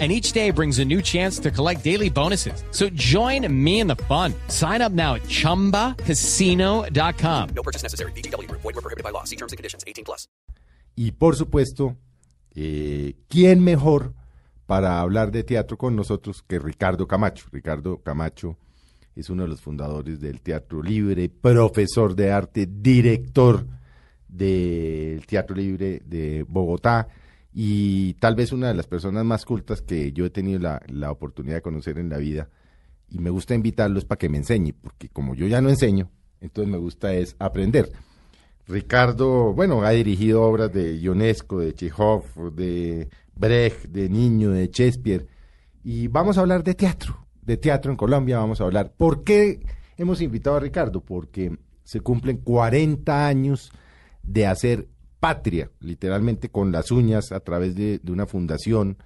and each day brings a new chance to collect daily bonuses. So join me in the fun. Sign up now at ChumbaCasino.com. No purchase necessary. BGW. Void were prohibited by law. See terms and conditions. 18 plus. Y por supuesto, eh, ¿quién mejor para hablar de teatro con nosotros que Ricardo Camacho? Ricardo Camacho es uno de los fundadores del Teatro Libre, profesor de arte, director del Teatro Libre de Bogotá y tal vez una de las personas más cultas que yo he tenido la, la oportunidad de conocer en la vida. Y me gusta invitarlos para que me enseñe, porque como yo ya no enseño, entonces me gusta es aprender. Ricardo, bueno, ha dirigido obras de Ionesco, de Chekhov, de Brecht, de Niño, de Shakespeare. Y vamos a hablar de teatro, de teatro en Colombia, vamos a hablar. ¿Por qué hemos invitado a Ricardo? Porque se cumplen 40 años de hacer patria, literalmente con las uñas, a través de, de una fundación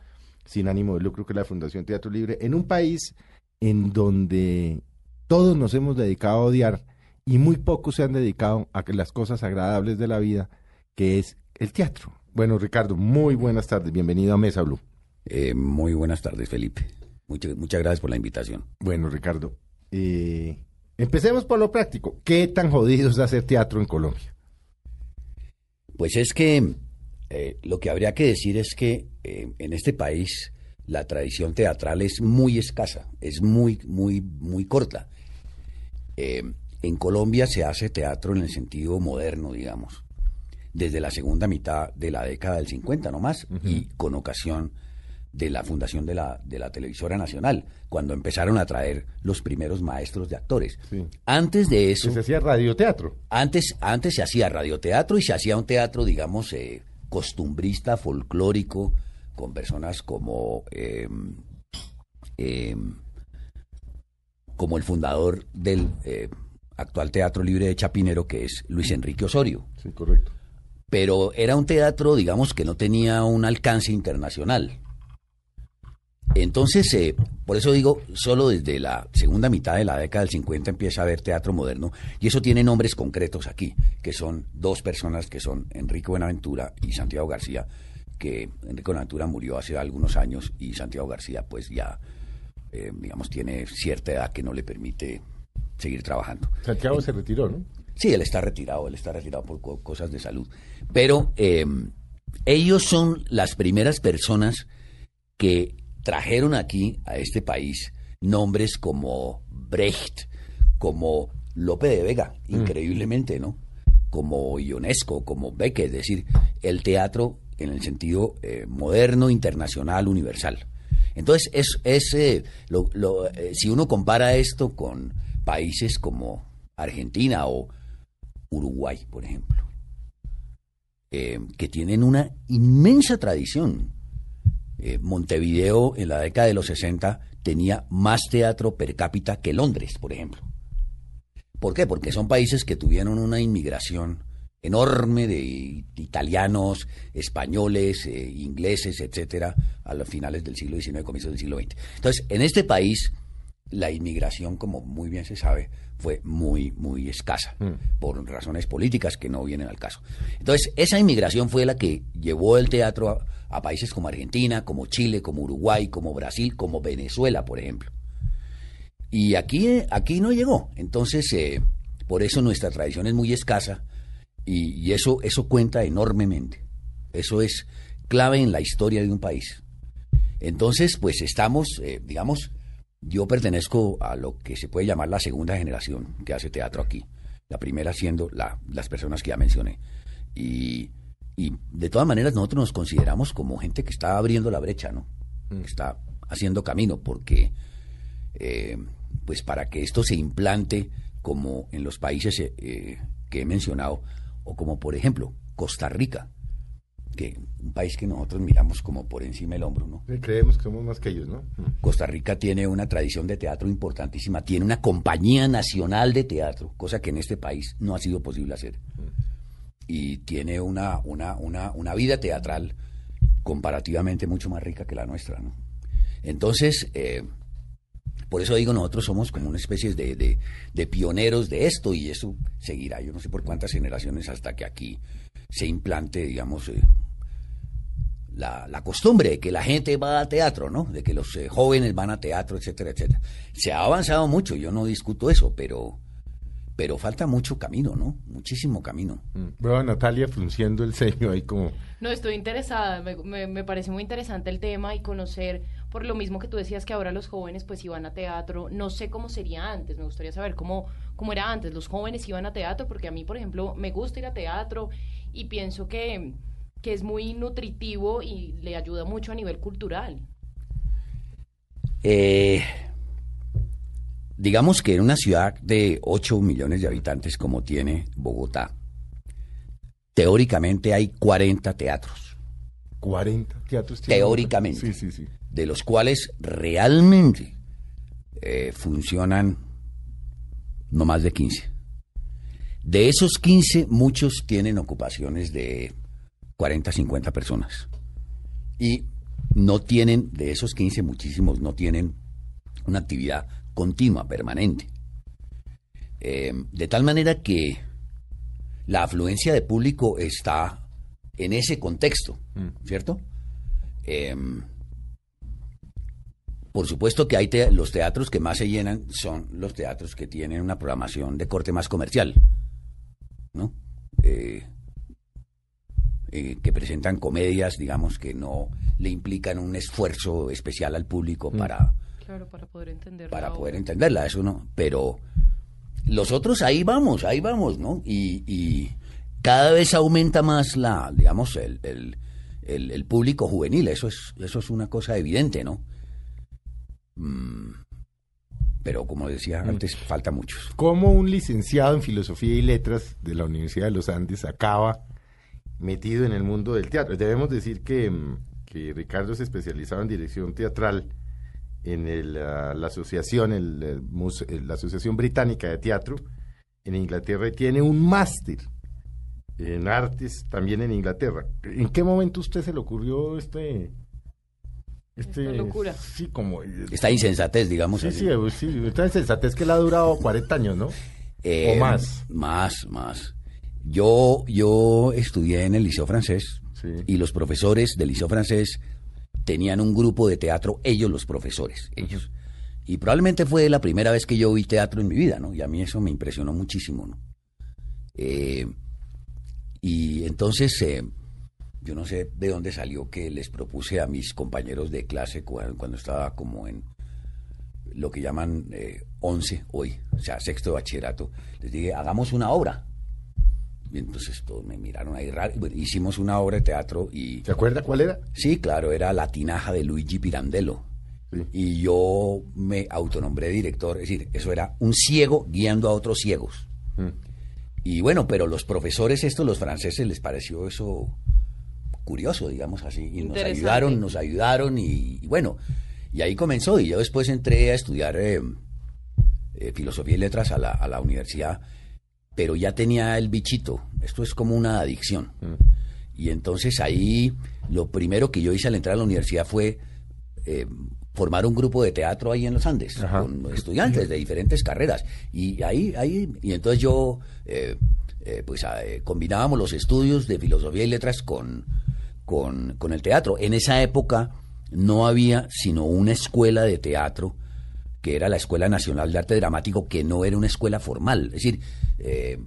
sin ánimo de lucro, que es la Fundación Teatro Libre, en un país en donde todos nos hemos dedicado a odiar y muy pocos se han dedicado a las cosas agradables de la vida, que es el teatro. Bueno, Ricardo, muy buenas tardes, bienvenido a Mesa Blue. Eh, muy buenas tardes, Felipe. Muchas, muchas gracias por la invitación. Bueno, Ricardo, eh, empecemos por lo práctico. ¿Qué tan jodido es hacer teatro en Colombia? Pues es que eh, lo que habría que decir es que eh, en este país la tradición teatral es muy escasa, es muy, muy, muy corta. Eh, en Colombia se hace teatro en el sentido moderno, digamos, desde la segunda mitad de la década del 50 nomás, y con ocasión de la fundación de la, de la televisora nacional, cuando empezaron a traer los primeros maestros de actores. Sí. Antes de eso... Se hacía radioteatro. Antes, antes se hacía radioteatro y se hacía un teatro, digamos, eh, costumbrista, folclórico, con personas como, eh, eh, como el fundador del eh, actual Teatro Libre de Chapinero, que es Luis Enrique Osorio. Sí, correcto. Pero era un teatro, digamos, que no tenía un alcance internacional. Entonces, eh, por eso digo, solo desde la segunda mitad de la década del 50 empieza a haber teatro moderno y eso tiene nombres concretos aquí, que son dos personas que son Enrique Buenaventura y Santiago García, que Enrique Buenaventura murió hace algunos años y Santiago García pues ya, eh, digamos, tiene cierta edad que no le permite seguir trabajando. Santiago se retiró, ¿no? Sí, él está retirado, él está retirado por co- cosas de salud. Pero eh, ellos son las primeras personas que trajeron aquí a este país nombres como Brecht, como Lope de Vega, increíblemente, ¿no? Como Ionesco, como Becker, es decir, el teatro en el sentido eh, moderno, internacional, universal. Entonces, es, es eh, lo- lo, eh, si uno compara esto con países como Argentina o Uruguay, por ejemplo, que tienen una inmensa tradición. Eh, Montevideo en la década de los 60 tenía más teatro per cápita que Londres, por ejemplo. ¿Por qué? Porque son países que tuvieron una inmigración enorme de italianos, españoles, eh, ingleses, etcétera, a los finales del siglo XIX, comienzos del siglo XX. Entonces, en este país, la inmigración, como muy bien se sabe, fue muy, muy escasa, por razones políticas que no vienen al caso. Entonces, esa inmigración fue la que llevó el teatro a, a países como Argentina, como Chile, como Uruguay, como Brasil, como Venezuela, por ejemplo. Y aquí, aquí no llegó. Entonces, eh, por eso nuestra tradición es muy escasa y, y eso, eso cuenta enormemente. Eso es clave en la historia de un país. Entonces, pues estamos, eh, digamos, yo pertenezco a lo que se puede llamar la segunda generación que hace teatro aquí. La primera siendo la- las personas que ya mencioné. Y, y de todas maneras nosotros nos consideramos como gente que está abriendo la brecha, ¿no? Que está haciendo camino porque eh, pues para que esto se implante como en los países eh, eh, que he mencionado, o como por ejemplo Costa Rica, que un país que nosotros miramos como por encima del hombro, ¿no? Creemos que somos más que ellos, ¿no? Costa Rica tiene una tradición de teatro importantísima, tiene una compañía nacional de teatro, cosa que en este país no ha sido posible hacer. y tiene una, una, una, una vida teatral comparativamente mucho más rica que la nuestra. ¿no? Entonces, eh, por eso digo, nosotros somos como una especie de, de, de pioneros de esto y eso seguirá, yo no sé por cuántas generaciones hasta que aquí se implante, digamos, eh, la, la costumbre de que la gente va a teatro, ¿no? De que los eh, jóvenes van a teatro, etcétera, etcétera. Se ha avanzado mucho, yo no discuto eso, pero, pero falta mucho camino, ¿no? Muchísimo camino. Veo a Natalia frunciendo el ceño ahí como... No, estoy interesada, me, me, me parece muy interesante el tema y conocer, por lo mismo que tú decías que ahora los jóvenes pues iban a teatro, no sé cómo sería antes, me gustaría saber cómo, cómo era antes, los jóvenes iban a teatro, porque a mí, por ejemplo, me gusta ir a teatro y pienso que, que es muy nutritivo y le ayuda mucho a nivel cultural. Eh, digamos que en una ciudad de 8 millones de habitantes como tiene Bogotá, teóricamente hay 40 teatros, 40 teatros. tiene- Teóricamente. Sí, sí, sí. de los cuales realmente eh, funcionan no más de 15. De esos 15, muchos tienen ocupaciones de 40, 50 personas. Y no tienen, de esos 15, muchísimos no tienen una actividad continua, permanente. Eh, de tal manera que la afluencia de público está en ese contexto, ¿cierto? Em, por supuesto que hay te- los teatros que más se llenan son los teatros que tienen una programación de corte más comercial, ¿no? Eh, eh, que presentan comedias, digamos, que no le implican un esfuerzo especial al público para, Claro, para poder entender. para poder obra. entenderla, eso no. Pero los otros ahí vamos, ahí vamos, ¿no? Y, y cada vez aumenta más la, digamos, el, el, el- el público juvenil, eso es, eso es una cosa evidente, ¿no? Mm, pero como decía antes, falta muchos. ¿Cómo un licenciado en Filosofía y Letras de la Universidad de los Andes acaba metido en el mundo del teatro? Debemos decir que, mm, que Ricardo se especializaba en dirección teatral en el, ah, la asociación, el, el muse- eh, la Asociación Británica de Teatro en Inglaterra y tiene un máster en artes también en Inglaterra. ¿En qué momento a usted se le ocurrió este... este Esta locura. Sí, como... Esta insensatez, digamos. Sí, así. sí, eh, sí, esta sensatez que le ha durado 40 años, ¿no? Eh, ¿O más? Más, más. Yo, yo estudié en el Liceo Francés Sí. y los profesores del Liceo Francés tenían un grupo de teatro, ellos los profesores, ellos. Y probablemente fue la primera vez que yo vi teatro en mi vida, ¿no? Y a mí eso me impresionó muchísimo, ¿no? Eh, y entonces, eh, yo no sé de dónde salió que les propuse a mis compañeros de clase cuando, cuando estaba como en lo que llaman eh, 11 hoy, o sea, sexto de bachillerato, les dije, hagamos una obra. Y entonces todos me miraron ahí raro. y bueno, hicimos una obra de teatro y... ¿Se acuerda cuál era? Sí, claro, era La tinaja de Luigi Pirandello. Sí. Y yo me autonombré director, es decir, eso era un ciego guiando a otros ciegos. Mm. Y bueno, pero los profesores estos, los franceses, les pareció eso curioso, digamos así, y nos ayudaron, nos ayudaron y, y bueno, y ahí comenzó. Y yo después entré a estudiar eh, eh, filosofía y letras a la, a la universidad, pero ya tenía el bichito. Esto es como una adicción. Y entonces ahí lo primero que yo hice al entrar a la universidad fue eh, formar un grupo de teatro ahí en los Andes, Ajá. con estudiantes de diferentes carreras. Y ahí, ahí, y entonces yo, eh, eh, pues ah, eh, combinábamos los estudios de filosofía y letras con, con, con el teatro. En esa época no había sino una escuela de teatro que era la Escuela Nacional de Arte Dramático, que no era una escuela formal. Es decir, eh,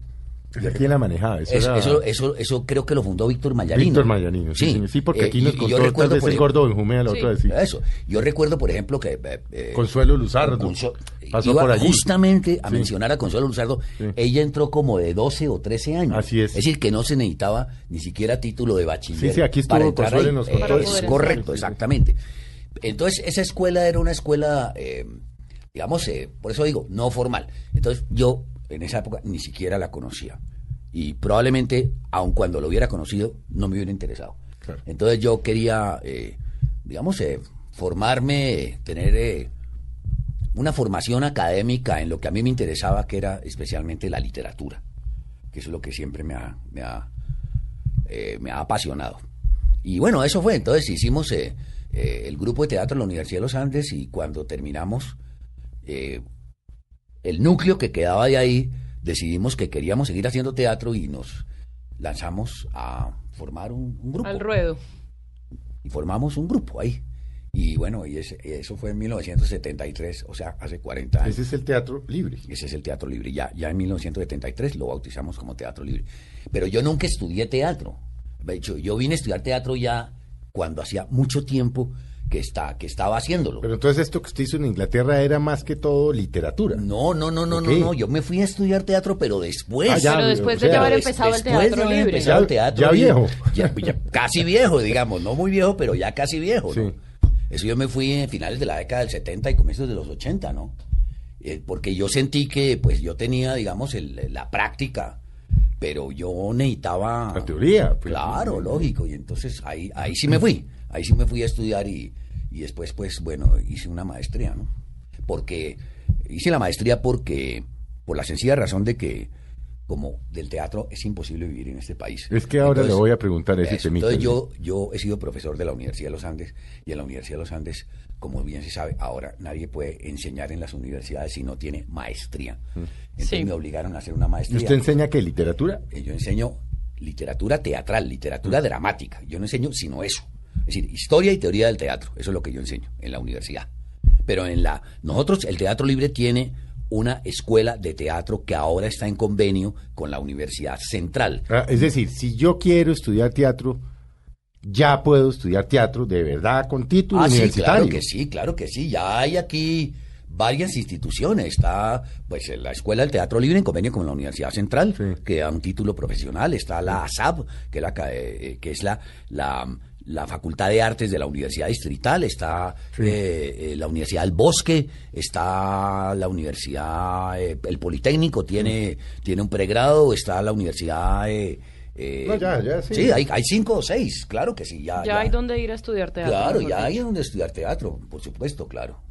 ¿Quién la manejaba? Eso, eso, era eso, eso, eso creo que lo fundó Víctor Mayalino. Víctor Mayanino. Sí, sí porque eh, aquí y- nos y contó yo tal recuerdo, vez por el ejemplo- gordo Benjumea, la Sí. otra vez. sí. Eso. Yo recuerdo, por ejemplo, que eh, eh, Consuelo Luzardo. Consuelo- Pasó iba por allí. justamente a mencionar a Consuelo Luzardo. Ella entró como de 12 o 13 años. Así es. Es decir, que no se necesitaba ni siquiera título de bachiller. Sí, sí, aquí estuvo para Consuelo y ahí. nos Eh, es correcto, exactamente. Entonces, esa escuela era una escuela, digamos, eh, por eso digo, no formal. Entonces, yo en esa época ni siquiera la conocía. Y probablemente, aun cuando lo hubiera conocido, no me hubiera interesado. Claro. Entonces, yo quería, eh, digamos, eh, formarme, tener eh, una formación académica en lo que a mí me interesaba, que era especialmente la literatura, que es lo que siempre me ha, me ha, eh, me ha apasionado. Y bueno, eso fue. Entonces hicimos eh, eh, el grupo de teatro en la Universidad de los Andes y cuando terminamos, el núcleo que quedaba de ahí, decidimos que queríamos seguir haciendo teatro y nos lanzamos a formar un, un grupo. Al ruedo. Y formamos un grupo ahí. Y bueno, y ese- eso fue en 1973, o sea, hace 40 años. Ese es el teatro libre. Ese es el Teatro Libre. Ya, ya en 1973 lo bautizamos como Teatro Libre. Pero yo nunca estudié teatro. De hecho, yo vine a estudiar teatro ya cuando hacía mucho tiempo que, está, que estaba haciéndolo. Pero entonces esto que usted hizo en Inglaterra era más que todo literatura. no, no, no, no, Ok. no, no. Yo me fui a estudiar teatro, pero después. Ah, ya, Pero después o de sea, ya haber empezado el después teatro de haber libre. empezado el Ya- teatro ya viejo. Ya- ya casi viejo, digamos. No muy viejo, pero ya casi viejo. ¿no? Sí. Eso yo me fui en finales de la década del 70 y comienzos de los 80, ¿no? Eh, porque yo sentí que pues yo tenía, digamos, el- la práctica, pero yo necesitaba... La teoría, pues. Claro, lógico. Y entonces ahí, ahí sí me fui. Ahí sí me fui a estudiar y, y después, pues, bueno, hice una maestría, ¿no? Porque hice la maestría porque, por la sencilla razón de que, como del teatro es imposible vivir en este país. Es que ahora Entonces, le voy a preguntar ese eso. Entonces yo, yo he sido profesor de la Universidad de los Andes y en la Universidad de los Andes, como bien se sabe, ahora nadie puede enseñar en las universidades si no tiene maestría. Entonces Sí. me obligaron a hacer una ¿Y maestría. usted enseña qué? ¿Literatura? Eh, Yo enseño literatura teatral, literatura dramática. Yo no enseño sino eso. Es decir, historia y teoría del teatro. Eso es lo que yo enseño en la universidad. Pero en la nosotros el Teatro Libre tiene una escuela de teatro que ahora está en convenio con la Universidad Central. Ah, es decir, si yo quiero estudiar teatro, ya puedo estudiar teatro de verdad con título Ah, sí, universitario. claro que sí, claro que sí. Ya hay aquí varias instituciones. Está, pues, la Escuela del Teatro Libre en convenio con la Universidad Central, Sí. que da un título profesional. Está la ASAP, que es la, eh, que es la, la, la Facultad de Artes de la Universidad Distrital. Está eh, eh, la Universidad del Bosque. Está la Universidad, eh, el Politécnico tiene, tiene un pregrado. Está la Universidad... eh, eh, No, ya, ya, sí. hay, hay cinco o seis, claro que sí. Ya, Ya hay donde ir a estudiar teatro. Claro, ya hay donde estudiar teatro, por supuesto, claro.